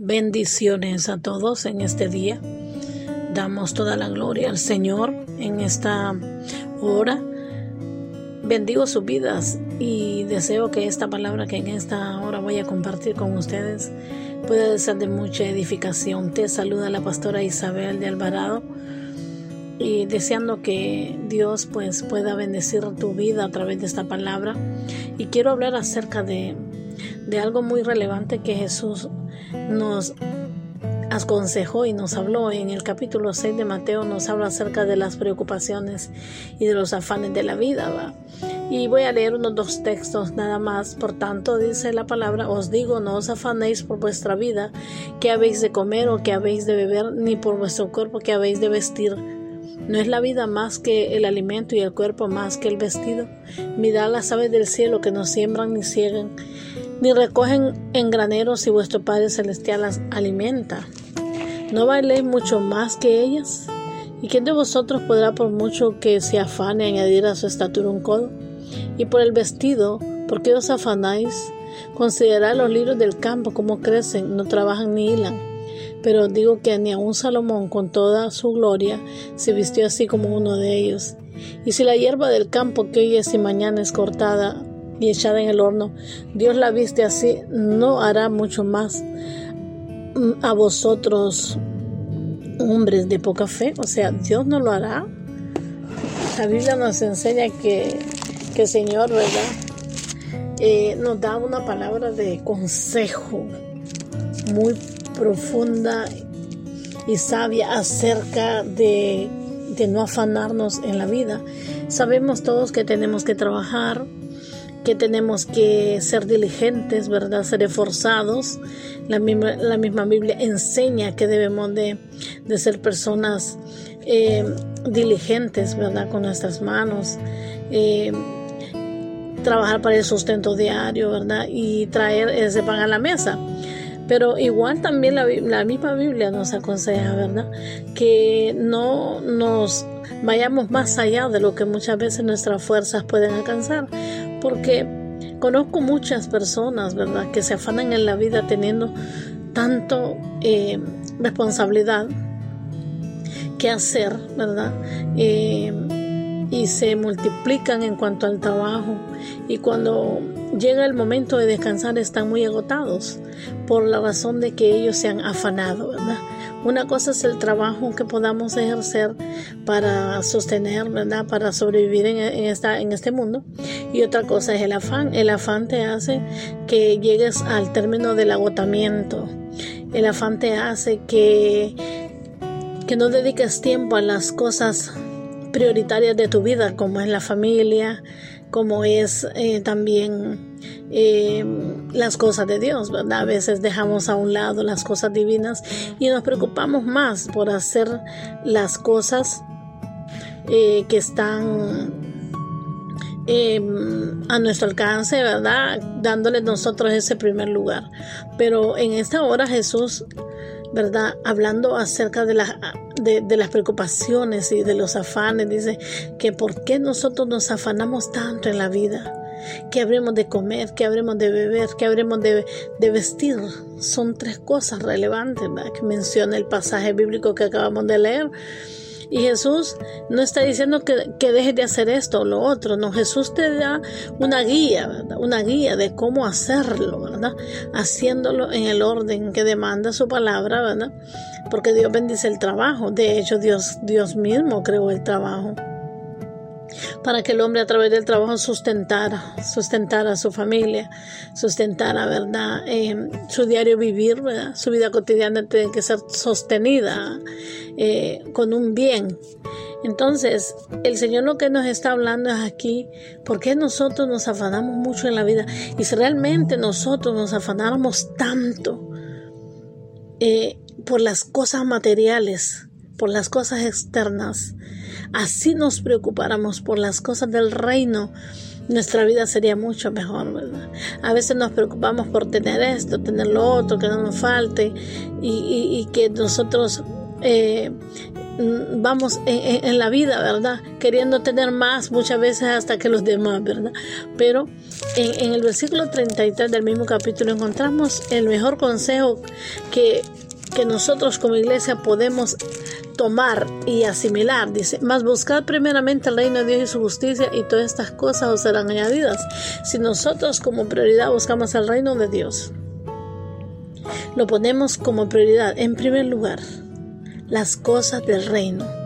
Bendiciones a todos en este día. Damos toda la gloria al Señor en esta hora. Bendigo sus vidas y deseo que esta palabra que en esta hora voy a compartir con ustedes pueda ser de mucha edificación. Te saluda la pastora Isabel de Alvarado y deseando que Dios pues pueda bendecir tu vida a través de esta palabra. Y quiero hablar acerca de, de algo muy relevante que Jesús nos aconsejó y nos habló en el capítulo 6 de Mateo, nos habla acerca de las preocupaciones y de los afanes de la vida. Y voy a leer unos dos textos nada más. Por tanto, dice la palabra, os digo, no os afanéis por vuestra vida, que habéis de comer o que habéis de beber, ni por vuestro cuerpo que habéis de vestir. ¿No es la vida más que el alimento y el cuerpo más que el vestido? Mirad las aves del cielo que no siembran ni ciegan ni recogen en graneros y vuestro Padre Celestial las alimenta. ¿No bailéis mucho más que ellas? ¿Y quién de vosotros podrá, por mucho que se afane, añadir a su estatura un codo? Y por el vestido, ¿por qué os afanáis? Considerad los libros del campo, cómo crecen, no trabajan ni hilan. Pero digo que ni aun Salomón, con toda su gloria, se vistió así como uno de ellos. Y si la hierba del campo que hoy es y mañana es cortada, y echada en el horno, Dios la viste así, no hará mucho más a vosotros, hombres de poca fe. O sea, Dios no lo hará. La Biblia nos enseña que, que el Señor, ¿verdad? Eh, nos da una palabra de consejo muy profunda y sabia acerca de, de no afanarnos en la vida. Sabemos todos que tenemos que trabajar, que tenemos que ser diligentes, ¿verdad? Ser esforzados. La misma, la misma Biblia enseña que debemos de, ser personas eh, diligentes, ¿verdad? Con nuestras manos. Eh, trabajar para el sustento diario, ¿verdad? Y traer ese pan a la mesa. Pero igual también la, la, misma Biblia nos aconseja, ¿verdad? Que no nos vayamos más allá de lo que muchas veces nuestras fuerzas pueden alcanzar porque conozco muchas personas, ¿verdad?, que se afanan en la vida teniendo tanto eh, responsabilidad que hacer, ¿verdad? Eh, y se multiplican en cuanto al trabajo y cuando llega el momento de descansar están muy agotados por la razón de que ellos se han afanado, ¿verdad? Una cosa es el trabajo que podamos ejercer para sostener, ¿verdad? Para sobrevivir en, esta, en este mundo. Y otra cosa es el afán. El afán te hace que llegues al término del agotamiento. El afán te hace que, que no dediques tiempo a las cosas prioritarias de tu vida, como es la familia, como es eh, también eh, las cosas de Dios, ¿verdad? A veces dejamos a un lado las cosas divinas y nos preocupamos más por hacer las cosas eh, que están a nuestro alcance, ¿verdad? Dándole nosotros ese primer lugar. Pero en esta hora Jesús, ¿verdad? Hablando acerca de las de, las preocupaciones y de los afanes. Dice que por qué nosotros nos afanamos tanto en la vida. Que habremos de comer, que habremos de beber, que habremos de, vestir. Son tres cosas relevantes que menciona el pasaje bíblico que acabamos de leer. Y Jesús no está diciendo que, que, dejes de hacer esto o lo otro, no, Jesús te da una guía, ¿verdad? Una guía de cómo hacerlo, ¿verdad? Haciéndolo en el orden que demanda su palabra, ¿verdad? Porque Dios bendice el trabajo. De hecho, Dios, Dios mismo creó el trabajo para que el hombre a través del trabajo sustentara, sustentara a su familia, sustentara, ¿verdad? Eh, su diario vivir, ¿verdad? Su vida cotidiana tiene que ser sostenida eh, con un bien. Entonces, el Señor lo que nos está hablando es aquí, ¿por qué nosotros nos afanamos mucho en la vida? Y si realmente nosotros nos afanáramos tanto eh, por las cosas materiales, por las cosas externas, así nos preocupáramos por las cosas del reino, nuestra vida sería mucho mejor, ¿verdad? A veces nos preocupamos por tener esto, tener lo otro, que no nos falte y, que nosotros eh, mm, vamos en, la vida, ¿verdad? Queriendo tener más muchas veces hasta que los demás, ¿verdad? Pero en, en el versículo 33 del mismo capítulo encontramos el mejor consejo que, que nosotros como iglesia podemos tomar y asimilar. Dice, más buscar primeramente el reino de Dios y su justicia y todas estas cosas os serán añadidas. Si nosotros como prioridad buscamos el reino de Dios, lo ponemos como prioridad en primer lugar, las cosas del reino.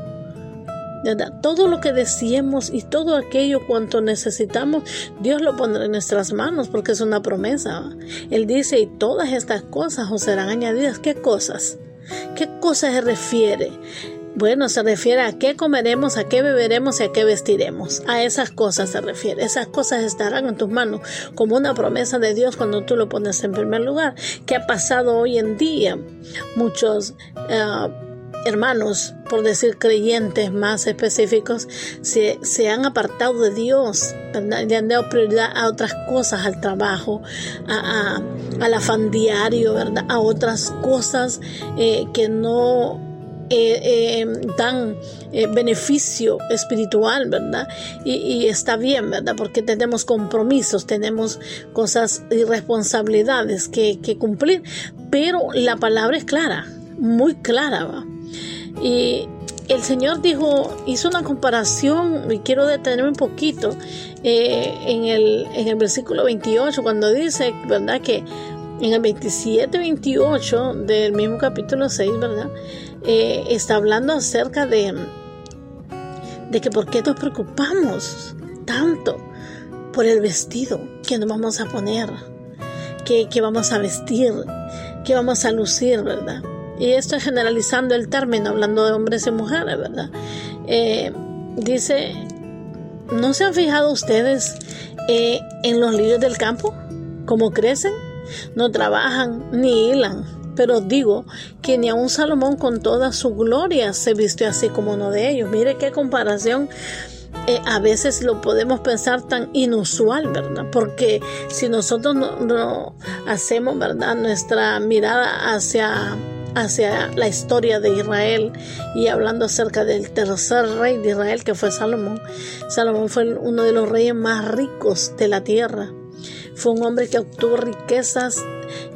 Todo lo que deseemos y todo aquello cuanto necesitamos, Dios lo pondrá en nuestras manos porque es una promesa. Él dice, y todas estas cosas os serán añadidas. ¿Qué cosas? ¿Qué cosas se refiere? Bueno, se refiere a qué comeremos, a qué beberemos y a qué vestiremos. A esas cosas se refiere. Esas cosas estarán en tus manos como una promesa de Dios cuando tú lo pones en primer lugar. ¿Qué ha pasado hoy en día? Muchos eh, hermanos, por decir creyentes más específicos, se, se han apartado de Dios, y han dado prioridad a otras cosas, al trabajo, a, al afán diario, ¿verdad? a otras cosas eh, que no eh, eh, dan beneficio espiritual, ¿verdad? Y, está bien, ¿verdad? Porque tenemos compromisos, tenemos cosas y responsabilidades que, cumplir, pero la palabra es clara, muy clara, ¿va? Y el Señor dijo, hizo una comparación, y quiero detenerme un poquito, en, el, en el versículo 28, cuando dice, ¿verdad? Que en el 27, 28 del mismo capítulo 6, ¿verdad? Eh, está hablando acerca de, de que por qué nos preocupamos tanto por el vestido que nos vamos a poner, que, vamos a vestir, que vamos a lucir, ¿verdad? Y esto es generalizando el término, hablando de hombres y mujeres, ¿verdad? Eh, dice, ¿no se han fijado ustedes eh, en los lirios del campo? ¿Cómo crecen? No trabajan ni hilan pero digo que ni aun Salomón con toda su gloria se vistió así como uno de ellos. Mire qué comparación. Eh, a veces lo podemos pensar tan inusual, ¿verdad? Porque si nosotros no, hacemos, ¿verdad? Nuestra mirada hacia hacia la historia de Israel y hablando acerca del tercer rey de Israel que fue Salomón. Salomón fue uno de los reyes más ricos de la tierra. Fue un hombre que obtuvo riquezas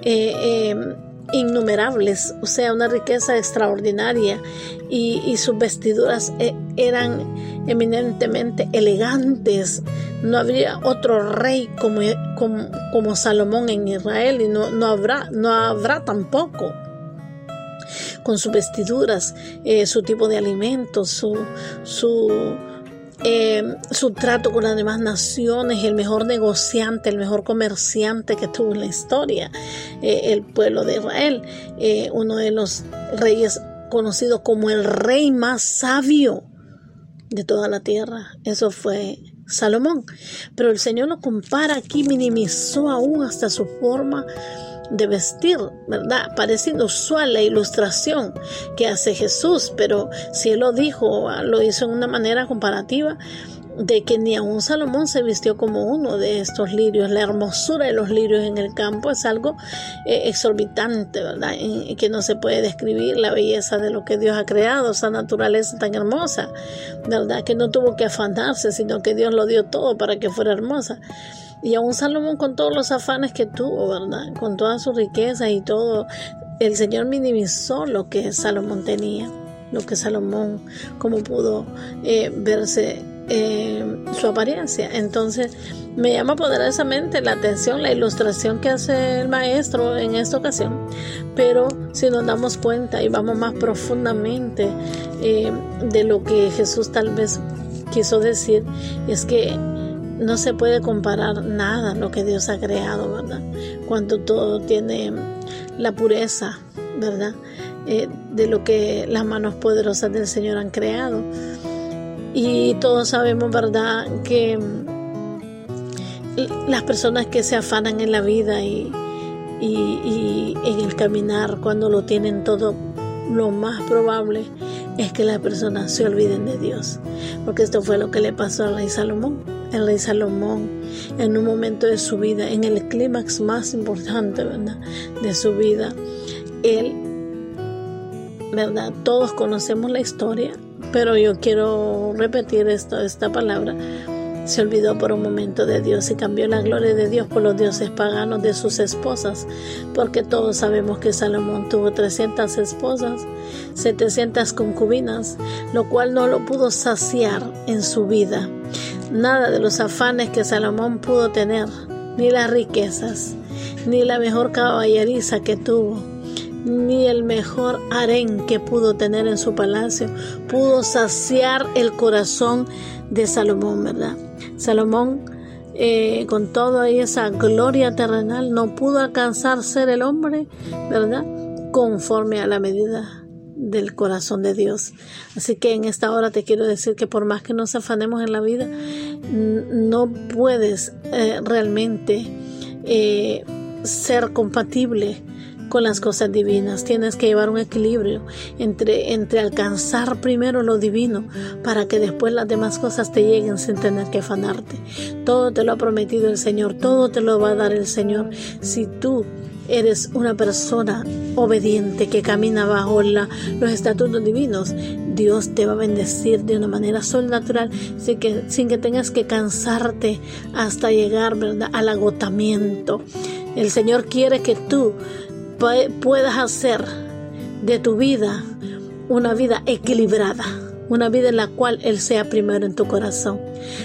eh, eh, innumerables, o sea, una riqueza extraordinaria y, sus vestiduras eh, eran eminentemente elegantes. No habría otro rey como, como, Salomón en Israel y no, no, habrá, no habrá tampoco con sus vestiduras, eh, su tipo de alimentos, su, su eh, su trato con las demás naciones, el mejor negociante, el mejor comerciante que tuvo en la historia, eh, el pueblo de Israel, uno de los reyes conocido como el rey más sabio de toda la tierra. Eso fue Salomón. Pero el Señor lo compara aquí, minimizó aún hasta su forma de vestir, ¿verdad? Parece inusual la ilustración que hace Jesús, pero si él lo dijo, lo hizo en una manera comparativa de que ni aun Salomón se vistió como uno de estos lirios. La hermosura de los lirios en el campo es algo eh, exorbitante, ¿verdad? que no se puede describir la belleza de lo que Dios ha creado, esa naturaleza tan hermosa, ¿verdad? Que no tuvo que afanarse, sino que Dios lo dio todo para que fuera hermosa. Y aún Salomón con todos los afanes que tuvo, ¿verdad? Con toda su riqueza y todo, el Señor minimizó lo que Salomón tenía, lo que Salomón, como pudo eh, verse eh, su apariencia. Entonces, me llama poderosamente la atención la ilustración que hace el maestro en esta ocasión. Pero si nos damos cuenta y vamos más profundamente eh, de lo que Jesús tal vez quiso decir, es que no se puede comparar nada lo que Dios ha creado, ¿verdad? Cuando todo tiene la pureza, ¿verdad? Eh, de lo que las manos poderosas del Señor han creado. Y todos sabemos, ¿verdad?, que las personas que se afanan en la vida y, y en el caminar, cuando lo tienen todo, lo más probable es que las personas se olviden de Dios. Porque esto fue lo que le pasó al rey Salomón el rey Salomón en un momento de su vida, en el clímax más importante ¿verdad? de su vida, él ¿verdad? Todos conocemos la historia, pero yo quiero repetir esto, esta palabra. Se olvidó por un momento de Dios y cambió la gloria de Dios por los dioses paganos de sus esposas, porque todos sabemos que Salomón tuvo 300 esposas, 700 concubinas, lo cual no lo pudo saciar en su vida. Nada de los afanes que Salomón pudo tener, ni las riquezas, ni la mejor caballeriza que tuvo, ni el mejor harén que pudo tener en su palacio, pudo saciar el corazón de Salomón, ¿verdad? Salomón, eh, con toda esa gloria terrenal, no pudo alcanzar ser el hombre, ¿verdad? Conforme a la medida del corazón de Dios. Así que en esta hora te quiero decir que por más que nos afanemos en la vida, no puedes eh, realmente eh, ser compatible con las cosas divinas. Tienes que llevar un equilibrio entre, entre alcanzar primero lo divino para que después las demás cosas te lleguen sin tener que afanarte. Todo te lo ha prometido el Señor, todo te lo va a dar el Señor. Si tú eres una persona obediente que camina bajo la, los estatutos divinos, Dios te va a bendecir de una manera sobrenatural sin que, sin que tengas que cansarte hasta llegar ¿verdad? al agotamiento. El Señor quiere que tú puedas hacer de tu vida una vida equilibrada, una vida en la cual Él sea primero en tu corazón.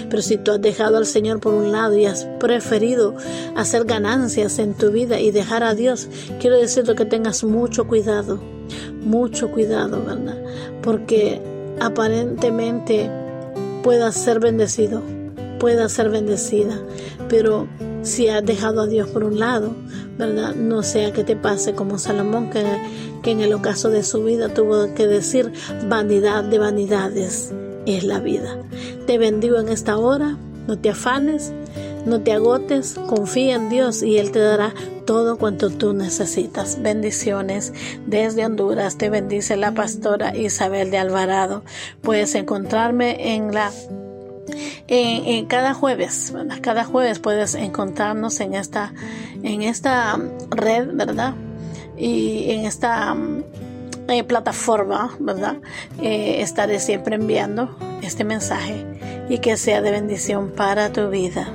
Pero si tú has dejado al Señor por un lado y has preferido hacer ganancias en tu vida y dejar a Dios, quiero decirte que tengas mucho cuidado, mucho cuidado, ¿verdad? Porque aparentemente puedas ser bendecido, puedas ser bendecida, pero si has dejado a Dios por un lado, ¿verdad? No sea que te pase como Salomón, que, que en el ocaso de su vida tuvo que decir, vanidad de vanidades es la vida. Te bendigo en esta hora, no te afanes, no te agotes, confía en Dios y Él te dará todo cuanto tú necesitas. Bendiciones desde Honduras. Te bendice la pastora Isabel de Alvarado. Puedes encontrarme en la en, cada jueves, cada jueves puedes encontrarnos en esta, en esta red, ¿verdad? Y en esta eh, plataforma, ¿verdad? Eh, estaré siempre enviando este mensaje y que sea de bendición para tu vida.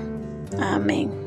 Amén.